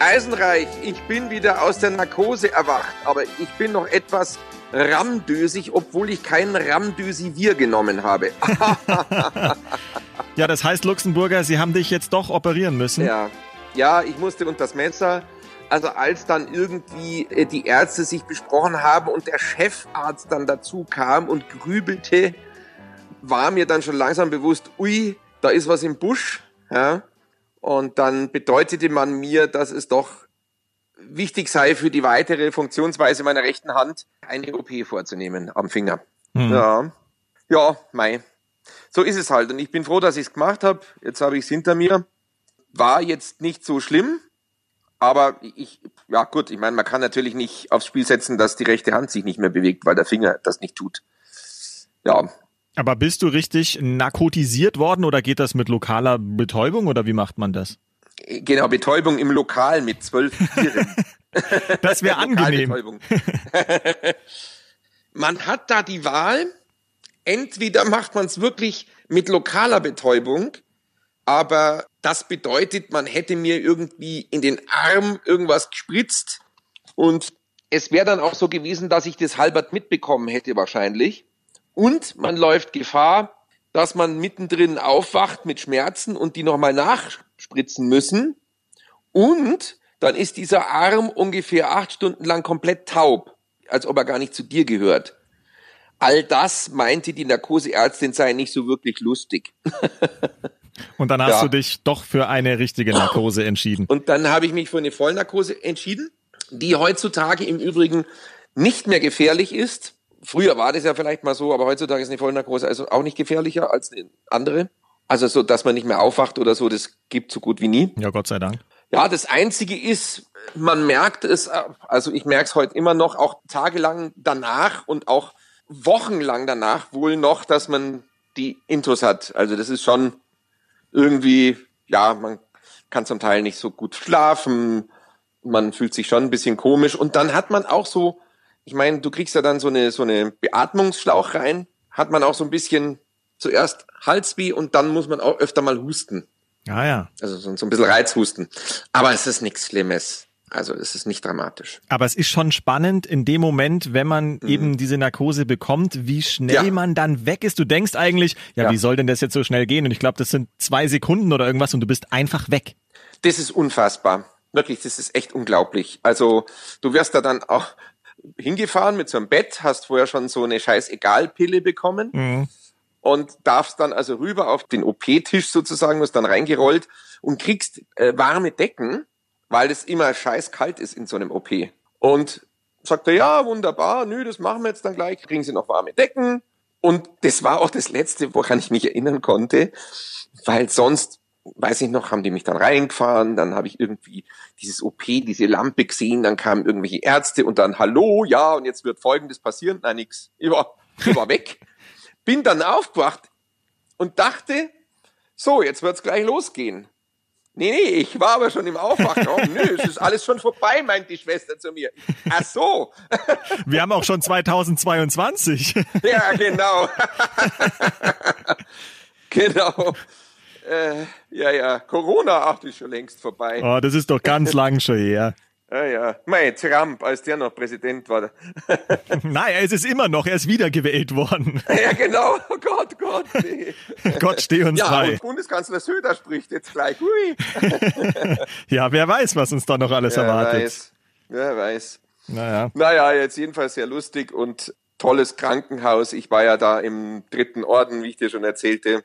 Eisenreich, ich bin wieder aus der Narkose erwacht, aber ich bin noch etwas ramdösig, obwohl ich kein Ramdösivir genommen habe. ja, das heißt, Luxemburger, Sie haben dich jetzt doch operieren müssen. Ja, ja ich musste unter das Messer. Also als dann irgendwie äh, die Ärzte sich besprochen haben und der Chefarzt dann dazu kam und grübelte, war mir dann schon langsam bewusst, ui, da ist was im Busch. Ja? Und dann bedeutete man mir, dass es doch wichtig sei für die weitere Funktionsweise meiner rechten Hand, eine OP vorzunehmen am Finger. Mhm. Ja, ja, mei. So ist es halt. Und ich bin froh, dass ich es gemacht habe. Jetzt habe ich es hinter mir. War jetzt nicht so schlimm, aber ich, ja gut, ich meine, man kann natürlich nicht aufs Spiel setzen, dass die rechte Hand sich nicht mehr bewegt, weil der Finger das nicht tut. Ja. Aber bist du richtig narkotisiert worden oder geht das mit lokaler Betäubung oder wie macht man das? Genau, Betäubung im Lokal mit zwölf Tieren. das wäre angenehm. man hat da die Wahl, entweder macht man es wirklich mit lokaler Betäubung, aber das bedeutet, man hätte mir irgendwie in den Arm irgendwas gespritzt und es wäre dann auch so gewesen, dass ich das halbert mitbekommen hätte wahrscheinlich. Und man läuft Gefahr, dass man mittendrin aufwacht mit Schmerzen und die nochmal nachspritzen müssen. Und dann ist dieser Arm ungefähr acht Stunden lang komplett taub, als ob er gar nicht zu dir gehört. All das meinte die Narkoseärztin sei nicht so wirklich lustig. Und dann hast ja. du dich doch für eine richtige Narkose entschieden. Und dann habe ich mich für eine Vollnarkose entschieden, die heutzutage im Übrigen nicht mehr gefährlich ist. Früher war das ja vielleicht mal so, aber heutzutage ist eine Vollnarkose also auch nicht gefährlicher als eine andere. Also so, dass man nicht mehr aufwacht oder so, das gibt so gut wie nie. Ja, Gott sei Dank. Ja, das Einzige ist, man merkt es, also ich merke es heute immer noch, auch tagelang danach und auch wochenlang danach wohl noch, dass man die Intros hat. Also das ist schon irgendwie, ja, man kann zum Teil nicht so gut schlafen, man fühlt sich schon ein bisschen komisch und dann hat man auch so, ich meine, du kriegst ja dann so eine so eine Beatmungsschlauch rein, hat man auch so ein bisschen zuerst Halsweh und dann muss man auch öfter mal husten. Ah ja. Also so, so ein bisschen Reizhusten. Aber es ist nichts Schlimmes. Also es ist nicht dramatisch. Aber es ist schon spannend in dem Moment, wenn man mhm. eben diese Narkose bekommt, wie schnell ja. man dann weg ist. Du denkst eigentlich, ja, ja, wie soll denn das jetzt so schnell gehen? Und ich glaube, das sind zwei Sekunden oder irgendwas und du bist einfach weg. Das ist unfassbar. Wirklich, das ist echt unglaublich. Also du wirst da dann auch hingefahren mit so einem Bett, hast vorher schon so eine scheiß Egal-Pille bekommen. Mhm und darfst dann also rüber auf den OP-Tisch sozusagen, wirst dann reingerollt und kriegst äh, warme Decken, weil es immer scheiß kalt ist in so einem OP. Und sagt er, ja, wunderbar, nö, das machen wir jetzt dann gleich, kriegen Sie noch warme Decken. Und das war auch das Letzte, woran ich mich erinnern konnte, weil sonst, weiß ich noch, haben die mich dann reingefahren, dann habe ich irgendwie dieses OP, diese Lampe gesehen, dann kamen irgendwelche Ärzte und dann, hallo, ja, und jetzt wird Folgendes passieren. Nein, nix. Ich war, ich war weg. Bin dann aufgewacht und dachte, so, jetzt wird's gleich losgehen. Nee, nee, ich war aber schon im Aufwachen. Oh, nö, es ist alles schon vorbei, meint die Schwester zu mir. Ach so. Wir haben auch schon 2022. Ja, genau. genau. Äh, ja, ja, Corona, ach, ist schon längst vorbei. Oh, das ist doch ganz lang schon her. Ja, ja. Mei, Trump, als der noch Präsident war. Nein, er ist es immer noch. Er ist wiedergewählt worden. Ja, genau. Oh Gott, Gott. Nee. Gott, steh uns ja, bei. Und Bundeskanzler Söder spricht jetzt gleich. Hui. ja, wer weiß, was uns da noch alles wer erwartet. Weiß. Wer weiß. Naja. Naja, jetzt jedenfalls sehr lustig und tolles Krankenhaus. Ich war ja da im dritten Orden, wie ich dir schon erzählte.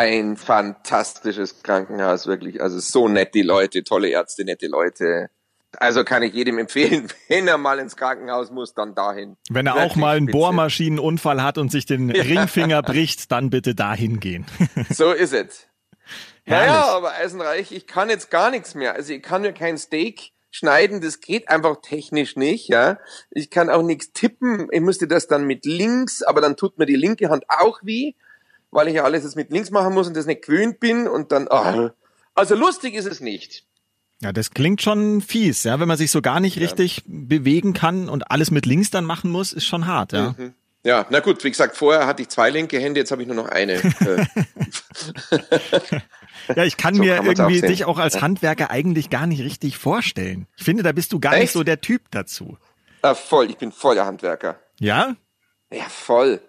Ein fantastisches Krankenhaus, wirklich. Also so nett die Leute, tolle Ärzte, nette Leute also kann ich jedem empfehlen, wenn er mal ins Krankenhaus muss, dann dahin. Wenn er Wirklich auch mal einen spitze. Bohrmaschinenunfall hat und sich den Ringfinger bricht, dann bitte dahin gehen. so ist es. Naja, aber Eisenreich, ich kann jetzt gar nichts mehr. Also ich kann mir kein Steak schneiden, das geht einfach technisch nicht, ja. Ich kann auch nichts tippen. Ich müsste das dann mit links, aber dann tut mir die linke Hand auch weh, weil ich ja alles jetzt mit links machen muss und das nicht gewöhnt bin und dann, oh. also lustig ist es nicht. Ja, das klingt schon fies, ja, wenn man sich so gar nicht ja. richtig bewegen kann und alles mit links dann machen muss, ist schon hart, ja. Mhm. Ja, na gut, wie gesagt, vorher hatte ich zwei linke Hände, jetzt habe ich nur noch eine. ja, ich kann so mir kann irgendwie auch dich auch als Handwerker eigentlich gar nicht richtig vorstellen. Ich finde, da bist du gar Echt? nicht so der Typ dazu. Ah, voll, ich bin voll der Handwerker. Ja? Ja, voll.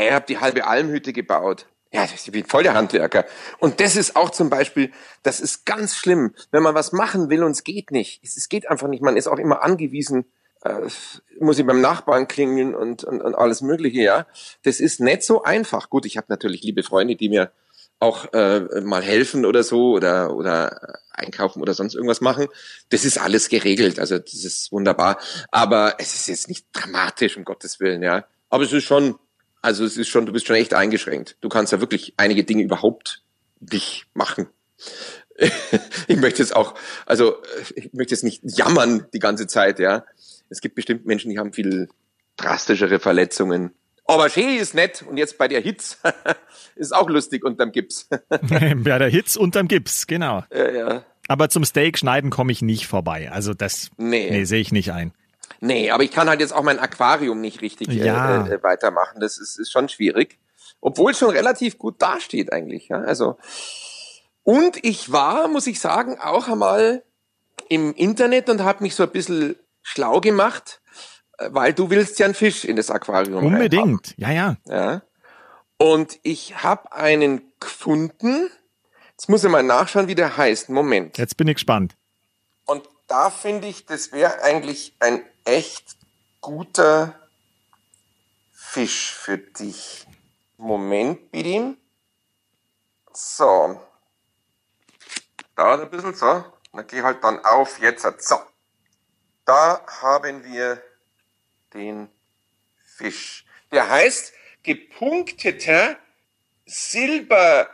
Ich habe die halbe Almhütte gebaut. Ja, ich bin voll der Handwerker. Und das ist auch zum Beispiel, das ist ganz schlimm, wenn man was machen will und es geht nicht. Es geht einfach nicht. Man ist auch immer angewiesen, äh, muss ich beim Nachbarn klingeln und, und, und alles Mögliche, ja. Das ist nicht so einfach. Gut, ich habe natürlich liebe Freunde, die mir auch äh, mal helfen oder so oder oder einkaufen oder sonst irgendwas machen. Das ist alles geregelt, also das ist wunderbar. Aber es ist jetzt nicht dramatisch, um Gottes Willen, ja. Aber es ist schon, also es ist schon, du bist schon echt eingeschränkt. Du kannst ja wirklich einige Dinge überhaupt nicht machen. ich möchte jetzt auch, also ich möchte jetzt nicht jammern die ganze Zeit, ja. Es gibt bestimmt Menschen, die haben viel drastischere Verletzungen. Aber schön ist nett. Und jetzt bei der Hitz ist auch lustig unterm Gips. bei der Hitz unterm Gips, genau. Ja, ja. Aber zum Steak schneiden komme ich nicht vorbei. Also das nee. nee sehe ich nicht ein. Nee, aber ich kann halt jetzt auch mein Aquarium nicht richtig äh, ja. äh, weitermachen. Das ist, ist schon schwierig. Obwohl es schon relativ gut dasteht eigentlich. Ja? Also und ich war, muss ich sagen, auch einmal im Internet und habe mich so ein bisschen schlau gemacht, äh, weil du willst ja einen Fisch in das Aquarium. Unbedingt, ja, ja. ja. Und ich habe einen gefunden. Jetzt muss ich mal nachschauen, wie der heißt. Moment. Jetzt bin ich gespannt. Und da finde ich, das wäre eigentlich ein echt guter Fisch für dich. Moment, bitte. So. Dauert ein bisschen so. Dann geh halt dann auf jetzt. So. Da haben wir den Fisch. Der heißt gepunkteter Silber,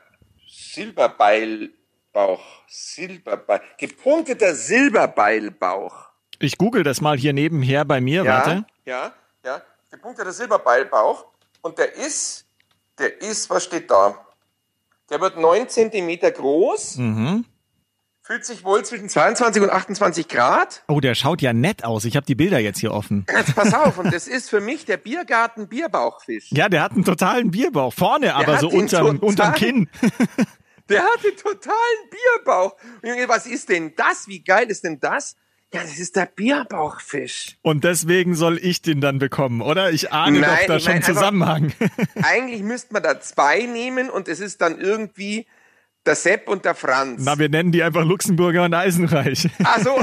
Silberbeilbauch. Silberbeil, gepunkteter Silberbeilbauch. Ich google das mal hier nebenher bei mir, ja, warte. Ja, ja, gepunkteter Silberbeilbauch. Und der ist, der ist, was steht da? Der wird neun Zentimeter groß. Mhm. Fühlt sich wohl zwischen 22 und 28 Grad. Oh, der schaut ja nett aus. Ich habe die Bilder jetzt hier offen. Jetzt pass auf, und das ist für mich der Biergarten Bierbauchfisch. Ja, der hat einen totalen Bierbauch. Vorne, der aber so unterm, total, unterm Kinn. der hat einen totalen Bierbauch. Und Junge, was ist denn das? Wie geil ist denn das? Ja, das ist der Bierbauchfisch. Und deswegen soll ich den dann bekommen, oder? Ich ahne nein, doch da schon nein, Zusammenhang. eigentlich müsste man da zwei nehmen und es ist dann irgendwie der Sepp und der Franz. Na, wir nennen die einfach Luxemburger und Eisenreich. Ach so.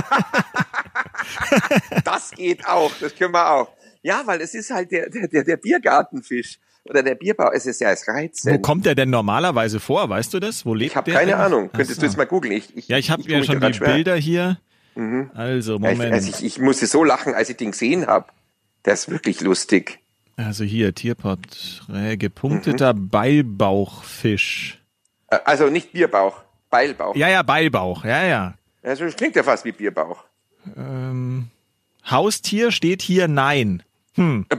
das geht auch, das können wir auch. Ja, weil es ist halt der, der, der Biergartenfisch oder der Bierbau. Es ist ja als Reiz. Wo kommt der denn normalerweise vor? Weißt du das? Wo lebt ich hab der? Ich habe keine Ahnung. Könntest so. du jetzt mal googeln? Ich, ich, ja, ich habe ja schon die schwer. Bilder hier. Mhm. Also, Moment. Ja, ich, also ich, ich musste so lachen, als ich den gesehen habe. Der ist wirklich lustig. Also hier, Tierporträt, gepunkteter mhm. Beilbauchfisch. Also nicht Bierbauch, Beilbauch. Ja, ja, Beilbauch, ja, ja. Also das klingt ja fast wie Bierbauch. Ähm, Haustier steht hier nein. Hm. Äh,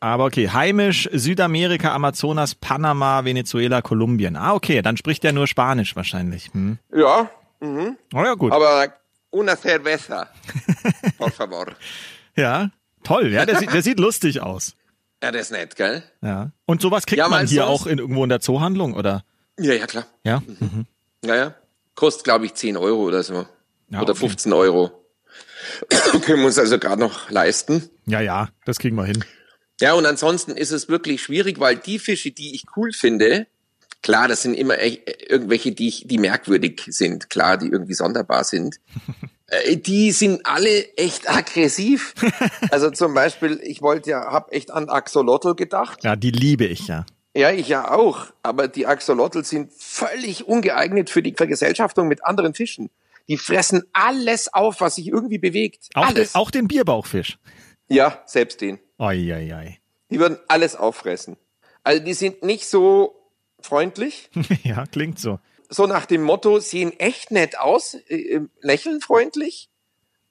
Aber okay, heimisch Südamerika, Amazonas, Panama, Venezuela, Kolumbien. Ah, okay, dann spricht er nur Spanisch wahrscheinlich. Hm. Ja. Mhm. Oh ja, gut. Aber una cerveza, por favor. ja, toll. Ja, der, sieht, der sieht lustig aus. Ja, der ist nett, gell? Ja. Und sowas kriegt ja, man hier auch in, irgendwo in der Zoohandlung, oder? Ja, ja, klar. Ja. Mhm. Ja, ja. Kostet, glaube ich, 10 Euro oder so. Ja, oder okay. 15 Euro. Können wir uns also gerade noch leisten. Ja, ja, das kriegen wir hin. Ja, und ansonsten ist es wirklich schwierig, weil die Fische, die ich cool finde, klar, das sind immer irgendwelche, die, ich, die merkwürdig sind, klar, die irgendwie sonderbar sind. Äh, die sind alle echt aggressiv. Also zum Beispiel, ich wollte ja, hab echt an Axolotl gedacht. Ja, die liebe ich ja. Ja, ich ja auch. Aber die Axolotl sind völlig ungeeignet für die Vergesellschaftung mit anderen Fischen. Die fressen alles auf, was sich irgendwie bewegt. Auch, alles. Den, auch den Bierbauchfisch. Ja, selbst den. Oi, oi, oi. Die würden alles auffressen. Also die sind nicht so freundlich. ja, klingt so. So nach dem Motto, sehen echt nett aus, äh, äh lächeln freundlich,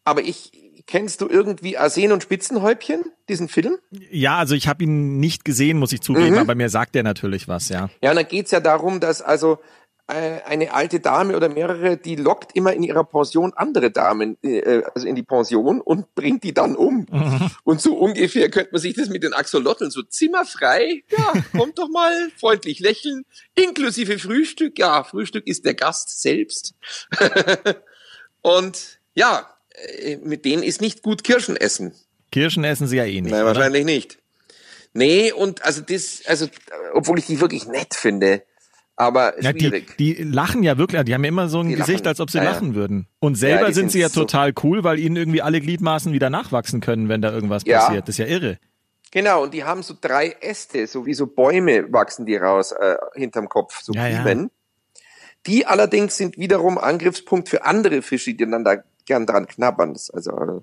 aber ich, kennst du irgendwie Arsen und Spitzenhäubchen, diesen Film? Ja, also ich habe ihn nicht gesehen, muss ich zugeben, mhm. aber mir sagt er natürlich was, ja. Ja, und dann geht's ja darum, dass also eine alte Dame oder mehrere, die lockt immer in ihrer Pension andere Damen, äh, also in die Pension und bringt die dann um. Mhm. Und so ungefähr könnte man sich das mit den Axolotl so zimmerfrei, ja, kommt doch mal, freundlich lächeln, inklusive Frühstück, ja, Frühstück ist der Gast selbst. und ja, äh, mit denen ist nicht gut Kirschen essen. Kirschen essen sie ja eh nicht. Nein, wahrscheinlich oder? nicht. Nee, und also das, also, obwohl ich die wirklich nett finde, aber ja, schwierig. Die, die lachen ja wirklich, die haben ja immer so ein die Gesicht, lachen. als ob sie ja, lachen würden. Und selber ja, sind sie ja so total cool, weil ihnen irgendwie alle Gliedmaßen wieder nachwachsen können, wenn da irgendwas passiert. Das ist ja irre. Genau, und die haben so drei Äste, so wie so Bäume wachsen die raus äh, hinterm Kopf, so ja, Kiemen. Die allerdings sind wiederum Angriffspunkt für andere Fische, die dann da gern dran knabbern. Das ist also äh,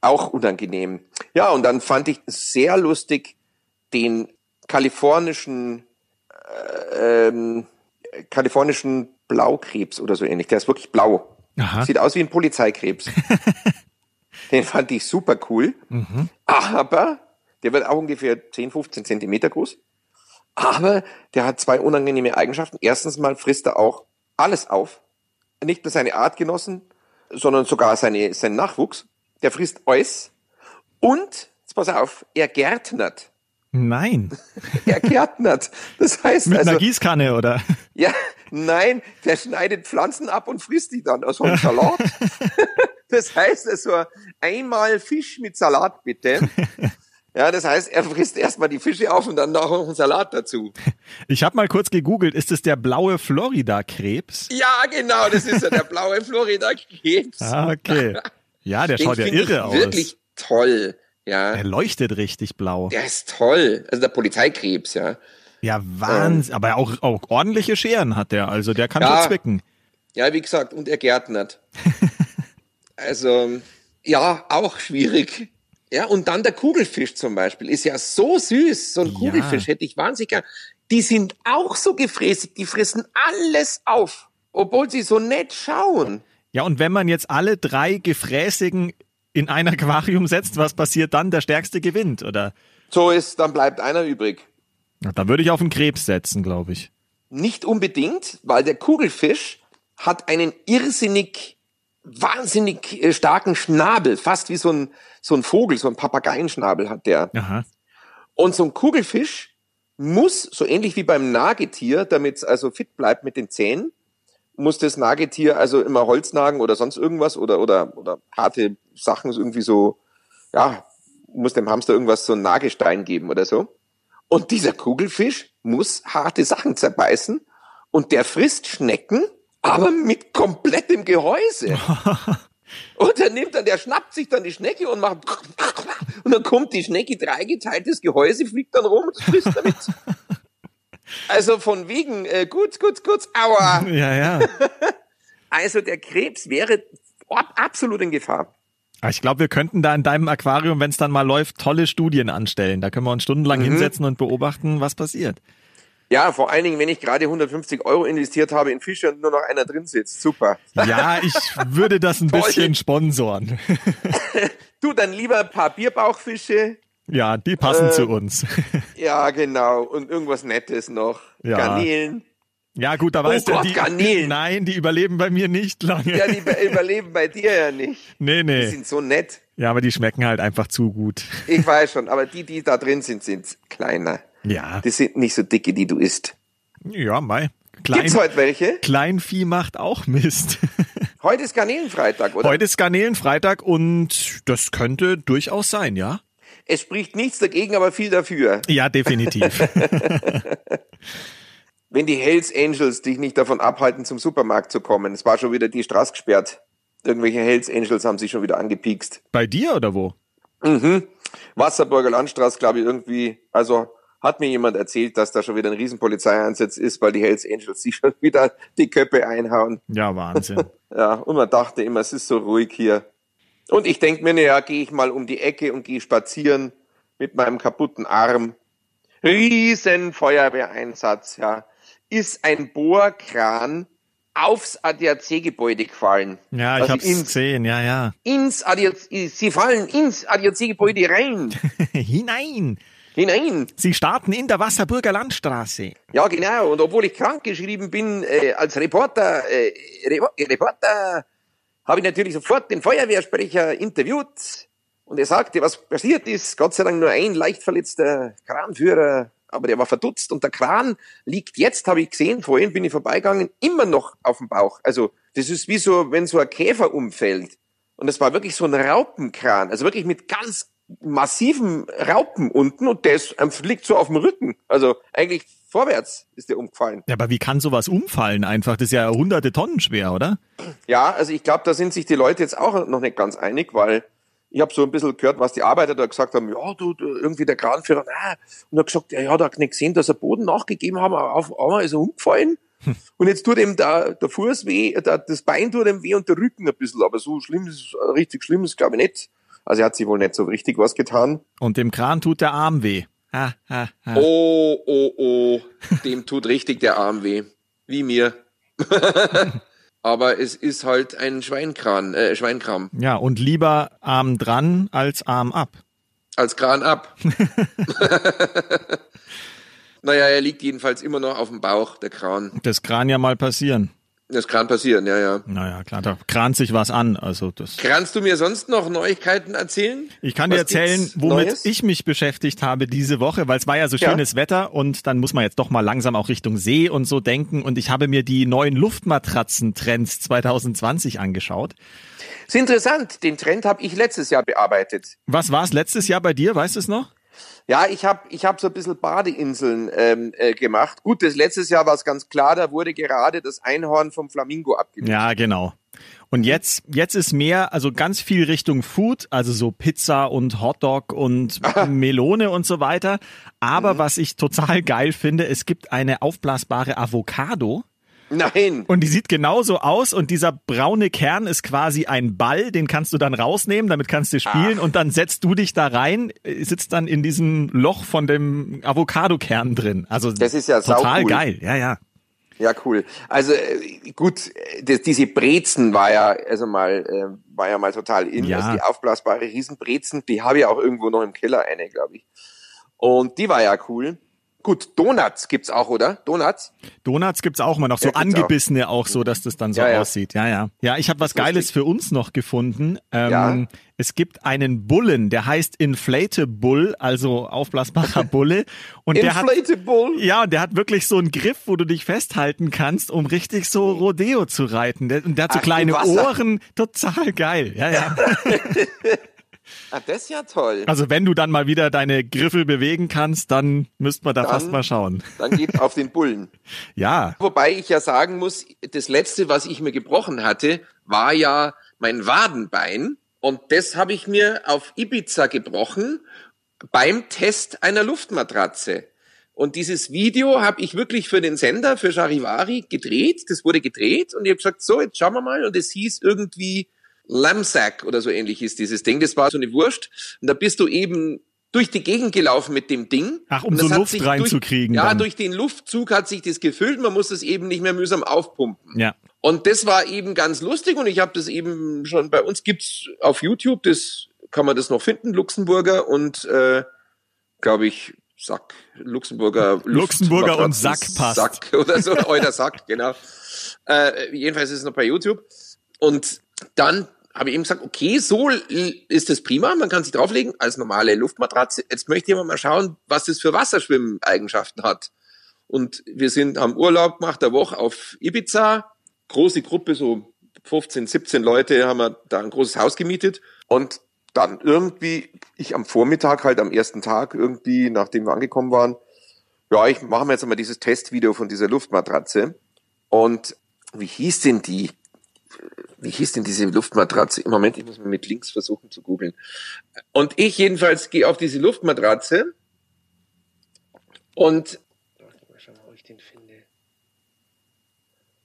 auch unangenehm. Ja, und dann fand ich sehr lustig den kalifornischen ähm, kalifornischen Blaukrebs oder so ähnlich. Der ist wirklich blau. Aha. Sieht aus wie ein Polizeikrebs. Den fand ich super cool. Mhm. Aber der wird auch ungefähr 10, 15 Zentimeter groß. Aber der hat zwei unangenehme Eigenschaften. Erstens mal frisst er auch alles auf. Nicht nur seine Artgenossen, sondern sogar seine, seinen Nachwuchs. Der frisst alles. Und, jetzt pass auf, er gärtnert. Nein. er gärtnert. Das heißt Mit also, einer Gießkanne, oder? Ja, nein, der schneidet Pflanzen ab und frisst die dann. Also ein Salat. das heißt also, einmal Fisch mit Salat bitte. Ja, das heißt, er frisst erstmal die Fische auf und dann noch einen Salat dazu. Ich habe mal kurz gegoogelt, ist es der blaue Florida-Krebs? Ja, genau, das ist ja der blaue Florida-Krebs. Ah, okay. Ja, der Den schaut ja irre aus. Wirklich toll. Ja. Er leuchtet richtig blau. Der ist toll. Also der Polizeikrebs, ja. Ja, Wahnsinn. Ähm, Aber auch, auch ordentliche Scheren hat der. Also der kann ja, schon zwicken. Ja, wie gesagt, und er gärtnert. also, ja, auch schwierig. Ja, und dann der Kugelfisch zum Beispiel ist ja so süß. So ein ja. Kugelfisch hätte ich wahnsinnig gern. Die sind auch so gefräßig. Die fressen alles auf, obwohl sie so nett schauen. Ja, und wenn man jetzt alle drei gefräßigen in ein Aquarium setzt, was passiert dann? Der Stärkste gewinnt, oder? So ist, dann bleibt einer übrig. Na, da würde ich auf einen Krebs setzen, glaube ich. Nicht unbedingt, weil der Kugelfisch hat einen irrsinnig, wahnsinnig äh, starken Schnabel, fast wie so ein, so ein Vogel, so ein Papageienschnabel hat der. Aha. Und so ein Kugelfisch muss, so ähnlich wie beim Nagetier, damit es also fit bleibt mit den Zähnen, muss das Nagetier also immer Holz nagen oder sonst irgendwas oder, oder, oder harte Sachen irgendwie so, ja, muss dem Hamster irgendwas so einen Nagestein geben oder so. Und dieser Kugelfisch muss harte Sachen zerbeißen und der frisst Schnecken, aber mit komplettem Gehäuse. und er nimmt dann, der schnappt sich dann die Schnecke und macht und dann kommt die Schnecke dreigeteiltes Gehäuse, fliegt dann rum und frisst damit. Also von wegen, äh, gut, gut, gut, aua. Ja, ja. Also der Krebs wäre absolut in Gefahr. Ah, ich glaube, wir könnten da in deinem Aquarium, wenn es dann mal läuft, tolle Studien anstellen. Da können wir uns stundenlang mhm. hinsetzen und beobachten, was passiert. Ja, vor allen Dingen, wenn ich gerade 150 Euro investiert habe in Fische und nur noch einer drin sitzt. Super. Ja, ich würde das ein bisschen sponsoren. du, dann lieber ein paar Bierbauchfische, ja, die passen äh, zu uns. Ja, genau. Und irgendwas Nettes noch. Ja. Garnelen. Ja, gut, da weißt oh du, Gott, die, Garnelen. nein, die überleben bei mir nicht lange. Ja, die überleben bei dir ja nicht. Nee, nee. Die sind so nett. Ja, aber die schmecken halt einfach zu gut. Ich weiß schon, aber die, die da drin sind, sind kleiner. Ja. Die sind nicht so dicke, die du isst. Ja, mei. Klein, Gibt's heute welche? Kleinvieh macht auch Mist. Heute ist Garnelenfreitag, oder? Heute ist Garnelenfreitag und das könnte durchaus sein, ja? Es spricht nichts dagegen, aber viel dafür. Ja, definitiv. Wenn die Hells Angels dich nicht davon abhalten, zum Supermarkt zu kommen, es war schon wieder die Straße gesperrt. Irgendwelche Hells Angels haben sich schon wieder angepiekst. Bei dir oder wo? Mhm. Wasserburger Landstraße, glaube ich, irgendwie, also hat mir jemand erzählt, dass da schon wieder ein riesen Polizeieinsatz ist, weil die Hells Angels sich schon wieder die Köpfe einhauen. Ja, Wahnsinn. ja, und man dachte immer, es ist so ruhig hier. Und ich denke mir, naja, gehe ich mal um die Ecke und gehe spazieren mit meinem kaputten Arm. Riesen Feuerwehreinsatz, ja. Ist ein Bohrkran aufs ADAC-Gebäude gefallen. Ja, ich Also hab's ins- gesehen, ja, ja. Ins ADAC, sie fallen ins ADAC-Gebäude rein. Hinein! Hinein. Sie starten in der Wasserburger Landstraße. Ja, genau. Und obwohl ich krank geschrieben bin, äh, als Reporter, äh, Re Reporter, habe ich natürlich sofort den Feuerwehrsprecher interviewt. Und er sagte, was passiert ist. Gott sei Dank nur ein leicht verletzter Kranführer, aber der war verdutzt. Und der Kran liegt jetzt, habe ich gesehen, vorhin bin ich vorbeigegangen, immer noch auf dem Bauch. Also das ist wie so, wenn so ein Käfer umfällt. Und das war wirklich so ein Raupenkran, also wirklich mit ganz massiven Raupen unten und der ist, ähm, liegt so auf dem Rücken. Also eigentlich vorwärts ist der umgefallen. Ja, aber wie kann sowas umfallen einfach? Das ist ja hunderte Tonnen schwer, oder? Ja, also ich glaube, da sind sich die Leute jetzt auch noch nicht ganz einig, weil ich habe so ein bisschen gehört, was die Arbeiter da gesagt haben, ja, du, du irgendwie der Kranführer, na, und er hat gesagt, ja, ja, da hat nicht gesehen, dass er Boden nachgegeben haben, aber auf einmal ist er umgefallen. Und jetzt tut ihm der, der Fuß weh, der, das Bein tut ihm weh und der Rücken ein bisschen, aber so schlimm ist, richtig schlimm ist, glaube ich, nicht. Also er hat sich wohl nicht so richtig was getan. Und dem Kran tut der Arm weh. Ha, ha, ha. Oh, oh, oh, dem tut richtig der Arm weh. Wie mir. Aber es ist halt ein Schweinkran, äh, Schweinkram. Ja, und lieber Arm dran als Arm ab. Als Kran ab. naja, er liegt jedenfalls immer noch auf dem Bauch, der Kran. Das kann ja mal passieren. Das kann passieren, ja, ja. Naja, klar, da krant sich was an. Also das. Kannst du mir sonst noch Neuigkeiten erzählen? Ich kann dir Was erzählen, gibt's womit Neues? ich mich beschäftigt habe diese Woche, weil es war ja so Ja. schönes Wetter und dann muss man jetzt doch mal langsam auch Richtung See und so denken. Und ich habe mir die neuen Luftmatratzen-Trends 2020 angeschaut. Ist interessant, den Trend habe ich letztes Jahr bearbeitet. Was war es letztes Jahr bei dir? Weißt du es noch? Ja, ich habe ich hab so ein bisschen Badeinseln ähm, äh, gemacht. Gut, das letztes Jahr war es ganz klar, da wurde gerade das Einhorn vom Flamingo abgelöst. Ja, genau. Und jetzt, jetzt ist mehr, also ganz viel Richtung Food, also so Pizza und Hotdog und Melone und so weiter. Aber was ich total geil finde, es gibt eine aufblasbare Avocado. Nein. Und die sieht genauso aus und dieser braune Kern ist quasi ein Ball, den kannst du dann rausnehmen, damit kannst du spielen und dann setzt du dich da rein, sitzt dann in diesem Loch von dem Avocado-Kern drin. Also Das ist ja total saucool. geil, ja, ja. Ja, cool. Also äh, gut, das, diese Brezen war ja, also mal, äh, war ja mal total in. Ja. Also die aufblasbare Riesenbrezen, die habe ich auch irgendwo noch im Keller eine, glaube ich. Und die war ja cool. Gut, Donuts gibt's auch, oder? Donuts? Donuts gibt's auch mal noch, so Ja, angebissene auch. so, dass das dann so Ja, aussieht. Ja, ja. Ja, ich habe was. Geiles für uns noch gefunden. Ähm, Ja. Es gibt einen Bullen, der heißt Inflatable, also aufblasbarer Bulle. Und der hat Inflatable. Ja, und der hat wirklich so einen Griff, wo du dich festhalten kannst, um richtig so Rodeo zu reiten. Der, und der hat so Ach, kleine. Ohren, total geil. Ja, ja. Ah, das ist ja toll. Also wenn du dann mal wieder deine Griffel bewegen kannst, dann müsst man da Dann- fast mal schauen. Dann geht's auf den Bullen. Ja, Wobei ich ja sagen muss, das letzte, was ich mir gebrochen hatte, war ja mein Wadenbein. Und das habe ich mir auf Ibiza gebrochen beim Test einer Luftmatratze. Und dieses Video habe ich wirklich für den Sender, für Charivari gedreht. Das wurde gedreht und ich habe gesagt, so, jetzt schauen wir mal. Und es hieß irgendwie Lamsack oder so ähnlich ist dieses Ding. Das war so eine Wurst. Und da bist du eben durch die Gegend gelaufen mit dem Ding. Ach, um so Luft reinzukriegen ja, dann. durch den Luftzug hat sich das gefüllt. Man muss es eben nicht mehr mühsam aufpumpen. ja. Und das war eben ganz lustig und ich habe das eben schon bei uns gibt's auf YouTube, das kann man das noch finden, Luxemburger und äh, glaube ich Sack, Luxemburger Luxemburger und Sack passt. Sack oder so, euer Sack, genau. Äh, jedenfalls ist es noch bei YouTube und dann habe ich eben gesagt, okay, so ist das prima, man kann sich drauflegen als normale Luftmatratze. Jetzt möchte ich aber mal schauen, was das für Wasserschwimmeigenschaften hat. Und wir sind am Urlaub gemacht, der Woche auf Ibiza. Große Gruppe, so 15, 17 Leute, haben wir da ein großes Haus gemietet. Und dann irgendwie, ich am Vormittag halt am ersten Tag irgendwie, nachdem wir angekommen waren, ja, ich mache mir jetzt mal dieses Testvideo von dieser Luftmatratze. Und wie hieß denn die? Wie hieß denn diese Luftmatratze? Im Moment, ich muss mal mit links versuchen zu googeln. Und ich jedenfalls gehe auf diese Luftmatratze und Warte mal schauen, wo ich den finde.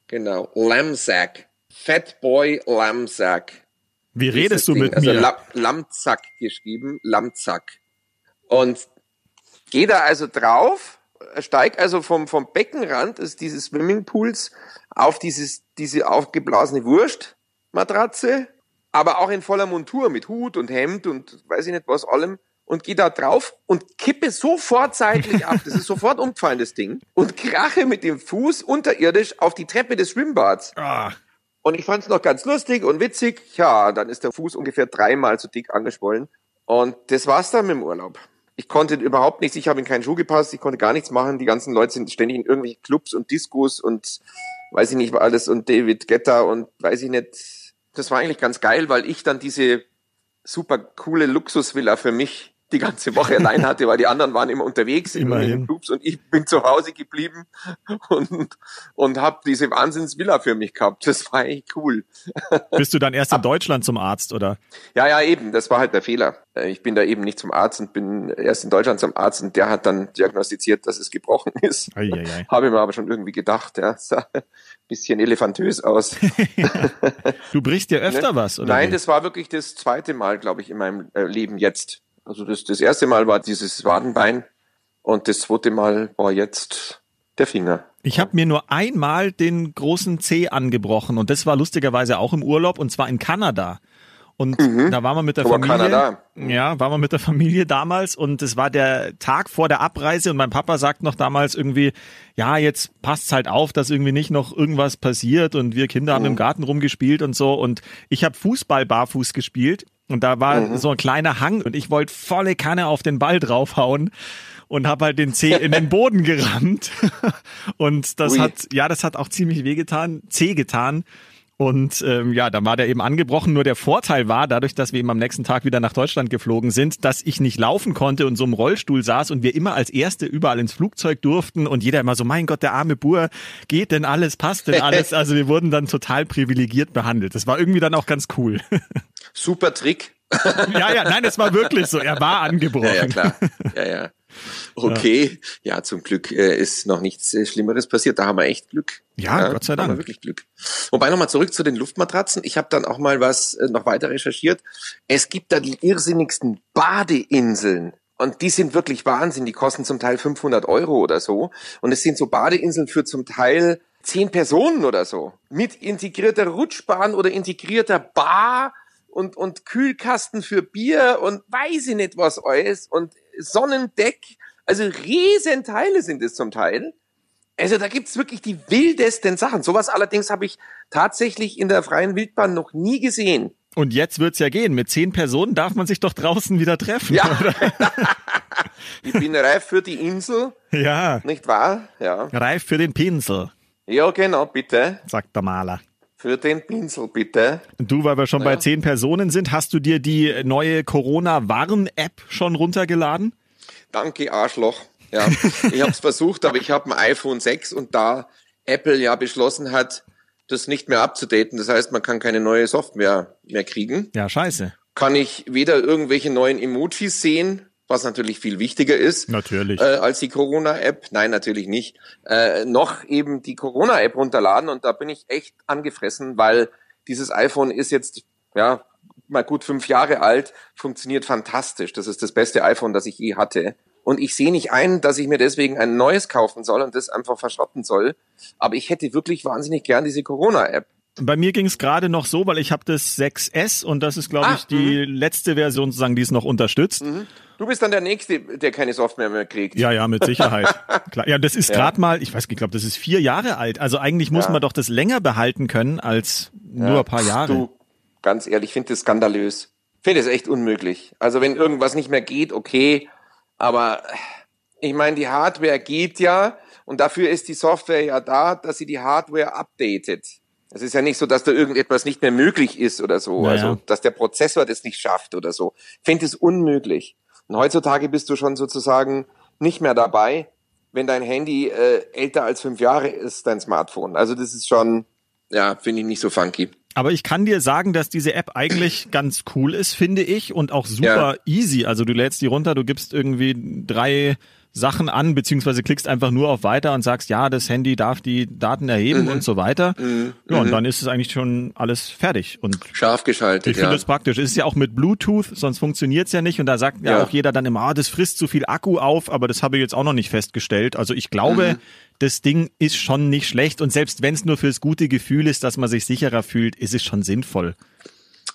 Genau, Lamsack. Fatboy Lamsack. Wie redest du Ding. mit also mir? La Lamzack geschrieben, Lamzack. Und gehe da also drauf steig also vom, vom Beckenrand des, dieses Swimmingpools auf dieses, diese aufgeblasene Wurstmatratze, aber auch in voller Montur mit Hut und Hemd und weiß ich nicht was allem und gehe da drauf und kippe sofort seitlich ab. Das ist sofort umgefallen, das Ding. Und krache mit dem Fuß unterirdisch auf die Treppe des Schwimmbads. Ah. Und ich fand es noch ganz lustig und witzig. Ja, dann ist der Fuß ungefähr dreimal so dick angeschwollen. Und das war's dann mit dem Urlaub. Ich konnte überhaupt nichts, ich habe in keinen Schuh gepasst, ich konnte gar nichts machen. Die ganzen Leute sind ständig in irgendwelchen Clubs und Discos und weiß ich nicht alles und David Guetta und weiß ich nicht. Das war eigentlich ganz geil, weil ich dann diese super coole Luxusvilla für mich die ganze Woche allein hatte, weil die anderen waren immer unterwegs in den Clubs und ich bin zu Hause geblieben und, und habe diese Wahnsinnsvilla für mich gehabt. Das war echt cool. Bist du dann erst in Deutschland zum Arzt, oder? Ja, ja, eben. Das war halt der Fehler. Äh, ich bin da eben nicht zum Arzt und bin erst in Deutschland zum Arzt und der hat dann diagnostiziert, dass es gebrochen ist. Habe mir aber schon irgendwie gedacht, ja, sah ein bisschen elefantös aus. du brichst dir öfter ne? was, oder? Nein, wie? das war wirklich das zweite Mal, glaube ich, in meinem äh, Leben jetzt. Also das, das erste Mal war dieses Wadenbein und das zweite Mal war jetzt der Finger. Ich habe mir nur einmal den großen C angebrochen und das war lustigerweise auch im Urlaub und zwar in Kanada. Und mhm. da waren wir mit der Aber Familie. Kanada. Ja, waren wir mit der Familie damals und es war der Tag vor der Abreise und mein Papa sagt noch damals irgendwie, ja, jetzt passt's halt auf, dass irgendwie nicht noch irgendwas passiert und wir Kinder mhm. haben im Garten rumgespielt und so und ich habe Fußball barfuß gespielt und da war mhm. so ein kleiner Hang und ich wollte volle Kanne auf den Ball draufhauen und habe halt den Zeh in den Boden gerammt. und das Ui. hat, ja, das hat auch ziemlich wehgetan, Zeh getan. Und ähm, ja, dann war der eben angebrochen. Nur der Vorteil war, dadurch, dass wir eben am nächsten Tag wieder nach Deutschland geflogen sind, dass ich nicht laufen konnte und so im Rollstuhl saß und wir immer als Erste überall ins Flugzeug durften und jeder immer so, mein Gott, der arme Bur, geht denn alles, passt denn alles? Also wir wurden dann total privilegiert behandelt. Das war irgendwie dann auch ganz cool. Super Trick. ja, ja, nein, es war wirklich so. Er war angebrochen. Ja, ja, klar. Ja, ja. Okay, ja, ja zum Glück äh, ist noch nichts äh, Schlimmeres passiert. Da haben wir echt Glück. Ja, ja Gott sei Dank. Haben wir wirklich Glück. Wobei nochmal zurück zu den Luftmatratzen. Ich habe dann auch mal was äh, noch weiter recherchiert. Es gibt da die irrsinnigsten Badeinseln. Und die sind wirklich Wahnsinn. Die kosten zum Teil 500 Euro oder so. Und es sind so Badeinseln für zum Teil zehn Personen oder so. Mit integrierter Rutschbahn oder integrierter Bar und, und Kühlkasten für Bier und weiß ich nicht was alles. Und Sonnendeck. Also Riesenteile sind es zum Teil. Also da gibt's wirklich die wildesten Sachen. Sowas allerdings habe ich tatsächlich in der freien Wildbahn noch nie gesehen. Und jetzt wird's ja gehen. Mit zehn Personen darf man sich doch draußen wieder treffen. Ja. ich bin reif für die Insel. Ja. Nicht wahr? Ja. Reif für den Pinsel. Ja, genau, bitte. Sagt der Maler. Für den Pinsel, bitte. Du, weil wir schon ja. bei zehn Personen sind, hast du dir die neue Corona-Warn-App schon runtergeladen? Danke, Arschloch. Ja, ich habe es versucht, aber ich habe ein iPhone 6 und da Apple ja beschlossen hat, das nicht mehr abzudaten, das heißt, man kann keine neue Software mehr kriegen. Ja, scheiße. Kann ich weder irgendwelche neuen Emojis sehen, was natürlich viel wichtiger ist. Natürlich. Äh, als die Corona-App. Nein, natürlich nicht. Äh, noch eben die Corona-App runterladen und da bin ich echt angefressen, weil dieses iPhone ist jetzt, ja, mal gut fünf Jahre alt, funktioniert fantastisch. Das ist das beste iPhone, das ich je hatte. Und ich sehe nicht ein, dass ich mir deswegen ein neues kaufen soll und das einfach verschrotten soll. Aber ich hätte wirklich wahnsinnig gern diese Corona-App. Bei mir ging es gerade noch so, weil ich habe das 6S und das ist, glaube ah, ich, die mh. letzte Version sozusagen, die es noch unterstützt. Mhm. Du bist dann der Nächste, der keine Software mehr kriegt. Ja, ja, mit Sicherheit. Klar. Ja, das ist ja. gerade mal, ich weiß, ich glaube, das ist vier Jahre alt. Also eigentlich muss ja. man doch das länger behalten können als nur ja. ein paar Jahre. Du, ganz ehrlich, ich finde das skandalös. Ich finde es echt unmöglich. Also wenn irgendwas nicht mehr geht, okay, aber ich meine, die Hardware geht ja und dafür ist die Software ja da, dass sie die Hardware updatet. Es ist ja nicht so, dass da irgendetwas nicht mehr möglich ist oder so. Naja. Also, dass der Prozessor das nicht schafft oder so. Ich finde es unmöglich. Und heutzutage bist du schon sozusagen nicht mehr dabei, wenn dein Handy äh, älter als fünf Jahre ist, dein Smartphone. Also das ist schon, ja, finde ich nicht so funky. Aber ich kann dir sagen, dass diese App eigentlich ganz cool ist, finde ich, und auch super ja. easy. Also du lädst die runter, du gibst irgendwie drei Sachen an, beziehungsweise klickst einfach nur auf Weiter und sagst, ja, das Handy darf die Daten erheben mhm. und so weiter. Mhm. Ja, und mhm. dann ist es eigentlich schon alles fertig. Und Scharf geschaltet. Ich finde ja. das praktisch. Es ist ja auch mit Bluetooth, sonst funktioniert es ja nicht. Und da sagt ja. ja. auch jeder dann immer, ah, das frisst zu viel Akku auf, aber das habe ich jetzt auch noch nicht festgestellt. Also ich glaube, mhm. das Ding ist schon nicht schlecht. Und selbst wenn es nur fürs gute Gefühl ist, dass man sich sicherer fühlt, ist es schon sinnvoll.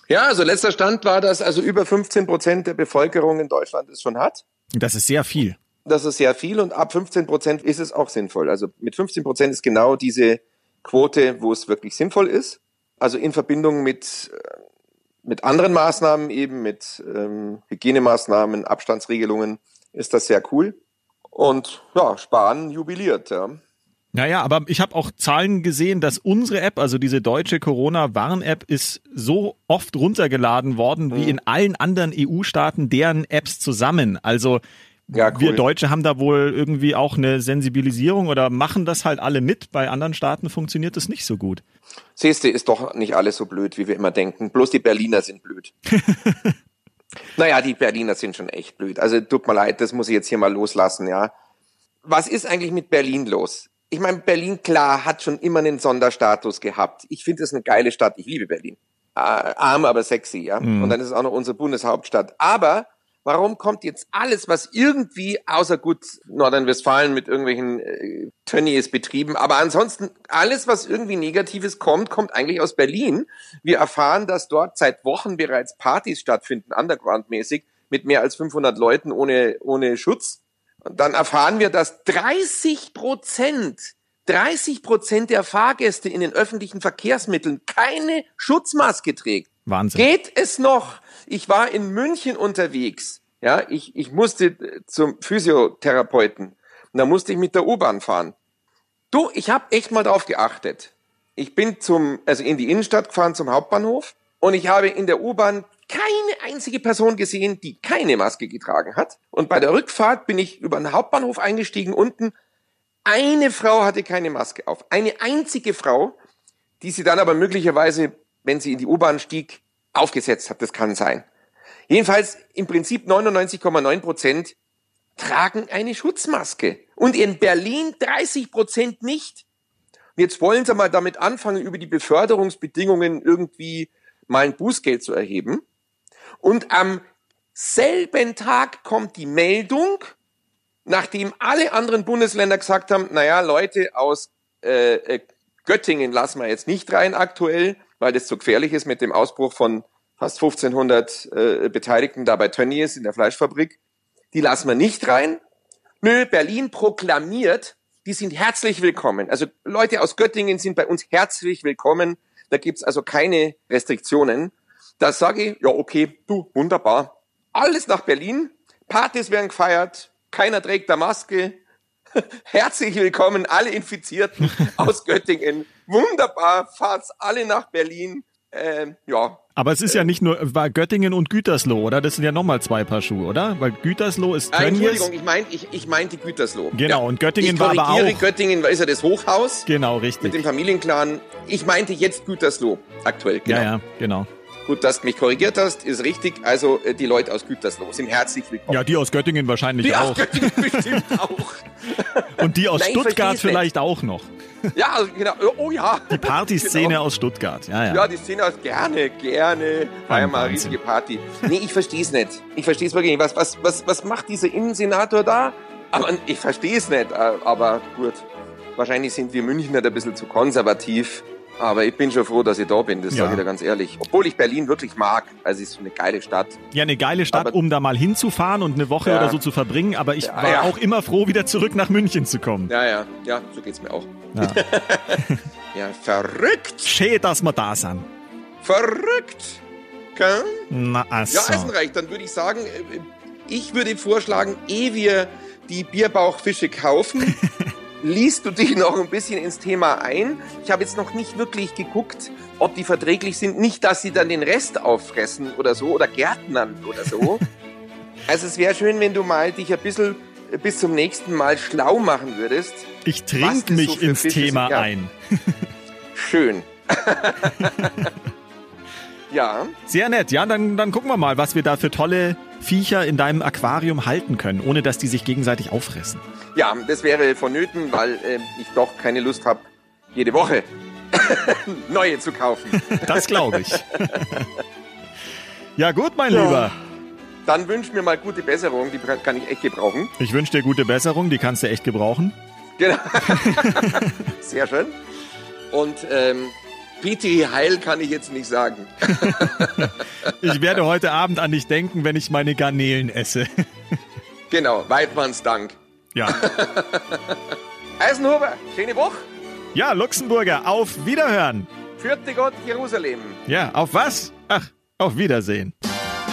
Ja, also letzter Stand war, dass also über 15 Prozent der Bevölkerung in Deutschland es schon hat. Das ist sehr viel. Das ist sehr viel und ab 15 Prozent ist es auch sinnvoll. Also mit 15 Prozent ist genau diese Quote, wo es wirklich sinnvoll ist. Also in Verbindung mit, äh, mit anderen Maßnahmen eben, mit ähm, Hygienemaßnahmen, Abstandsregelungen, ist das sehr cool. Und ja, Spahn jubiliert. Ja. Naja, aber ich habe auch Zahlen gesehen, dass unsere App, also diese deutsche Corona-Warn-App, ist so oft runtergeladen worden wie mhm. in allen anderen EU-Staaten deren Apps zusammen. Also ja, cool. wir Deutsche haben da wohl irgendwie auch eine Sensibilisierung oder machen das halt alle mit. Bei anderen Staaten funktioniert das nicht so gut. Siehste, ist doch nicht alles so blöd, wie wir immer denken. Bloß die Berliner sind blöd. naja, die Berliner sind schon echt blöd. Also tut mir leid, das muss ich jetzt hier mal loslassen, ja. Was ist eigentlich mit Berlin los? ich meine, Berlin, klar, hat schon immer einen Sonderstatus gehabt. Ich finde es eine geile Stadt. Ich liebe Berlin. Äh, arm, aber sexy, ja. Mhm. Und dann ist es auch noch unsere Bundeshauptstadt. Aber warum kommt jetzt alles, was irgendwie, außer gut Nordrhein-Westfalen mit irgendwelchen äh, Tönnies betrieben, aber ansonsten alles, was irgendwie Negatives kommt, kommt eigentlich aus Berlin. Wir erfahren, dass dort seit Wochen bereits Partys stattfinden, undergroundmäßig, mit mehr als 500 Leuten ohne, ohne Schutz. Und dann erfahren wir, dass 30 Prozent, 30 Prozent der Fahrgäste in den öffentlichen Verkehrsmitteln keine Schutzmaske trägt. Wahnsinn. Geht es noch? Ich war in München unterwegs. Ja, ich, ich musste zum Physiotherapeuten. Und da musste ich mit der U-Bahn fahren. Du, ich habe echt mal drauf geachtet. Ich bin zum, also in die Innenstadt gefahren zum Hauptbahnhof und ich habe in der U-Bahn keine einzige Person gesehen, die keine Maske getragen hat. Und bei der Rückfahrt bin ich über den Hauptbahnhof eingestiegen unten. Eine Frau hatte keine Maske auf. Eine einzige Frau, die sie dann aber möglicherweise, wenn sie in die U-Bahn stieg, aufgesetzt hat. Das kann sein. Jedenfalls im Prinzip 99,9 Prozent tragen eine Schutzmaske. Und in Berlin 30 Prozent nicht. Und jetzt wollen sie mal damit anfangen, über die Beförderungsbedingungen irgendwie mal ein Bußgeld zu erheben. Und am selben Tag kommt die Meldung, nachdem alle anderen Bundesländer gesagt haben, naja, Leute aus äh, äh, Göttingen lassen wir jetzt nicht rein aktuell, weil das zu gefährlich ist mit dem Ausbruch von fast 1500 äh, Beteiligten da bei Tönnies in der Fleischfabrik. Die lassen wir nicht rein. Nö, Berlin proklamiert, die sind herzlich willkommen. Also Leute aus Göttingen sind bei uns herzlich willkommen. Da gibt's also keine Restriktionen. Da sage ich, ja, okay, du, wunderbar. Alles nach Berlin, Partys werden gefeiert, keiner trägt da Maske. Herzlich willkommen, alle Infizierten aus Göttingen. Wunderbar, fahrt's alle nach Berlin. Ähm, ja. Aber es ist ja nicht nur war Göttingen und Gütersloh, oder? Das sind ja nochmal zwei Paar Schuhe, oder? Weil Gütersloh ist Tönnies. Ah, Entschuldigung, ich meinte ich, ich meinte Gütersloh. Genau, ja. und Göttingen war aber auch... Göttingen ist ja das Hochhaus. Genau, richtig. Mit dem Familienclan. Ich meinte jetzt Gütersloh, aktuell, genau. Ja, ja, genau. Gut, dass du mich korrigiert hast, ist richtig. Also äh, die Leute aus Gütersloh sind herzlich willkommen. Ja, die aus Göttingen wahrscheinlich die auch. Die aus Göttingen bestimmt auch. Und die aus Nein, Stuttgart vielleicht auch noch. Ja, genau. Oh ja. Die Partyszene genau. aus Stuttgart. Ja, ja. ja, die Szene aus gerne, gerne. Feier mal eine riesige Party. Nee, ich verstehe es nicht. Ich verstehe es wirklich nicht. Was, was, was, was macht dieser Innensenator da? Aber ich verstehe es nicht. Äh, aber gut. Wahrscheinlich sind wir Münchner ein bisschen zu konservativ. Aber ich bin schon froh, dass ich da bin, das ja. sage ich dir ganz ehrlich. Obwohl ich Berlin wirklich mag. Also es ist eine geile Stadt. Ja, eine geile Stadt, aber, um da mal hinzufahren und eine Woche ja. oder so zu verbringen. Aber ich ja, war auch immer froh, wieder zurück nach München zu kommen. Ja, ja, ja, so geht's mir auch. Ja, verrückt. Schön, dass wir da sind. Verrückt. Okay? Na, also. Ja, Eisenreich, dann würde ich sagen, äh, ich würde vorschlagen, ehe wir die Bierbauchfische kaufen, liest du dich noch ein bisschen ins Thema ein. Ich habe jetzt noch nicht wirklich geguckt, ob die verträglich sind. Nicht, dass sie dann den Rest auffressen oder so oder Gärtnern oder so. also es wäre schön, wenn du mal dich ein bisschen bis zum nächsten Mal schlau machen würdest. Ich trinke mich so ins Fische Thema ein. schön. Ja. Sehr nett. Ja, dann, dann gucken wir mal, was wir da für tolle Viecher in deinem Aquarium halten können, ohne dass die sich gegenseitig auffressen. Ja, das wäre vonnöten, weil äh, ich doch keine Lust habe, jede Woche neue zu kaufen. Das glaube ich. ja, gut, mein ja. Lieber. Dann wünsch mir mal gute Besserung, die kann ich echt gebrauchen. Ich wünsche dir gute Besserung, die kannst du echt gebrauchen. Genau. Sehr schön. Und ähm, Petri Heil kann ich jetzt nicht sagen. ich werde heute Abend an dich denken, wenn ich meine Garnelen esse. genau, Weidmanns Dank. Ja. Eisenhuber, schöne Woche. Ja, Luxemburger, auf Wiederhören. Vierte Gott Jerusalem. Ja, auf was? Ach, auf Wiedersehen.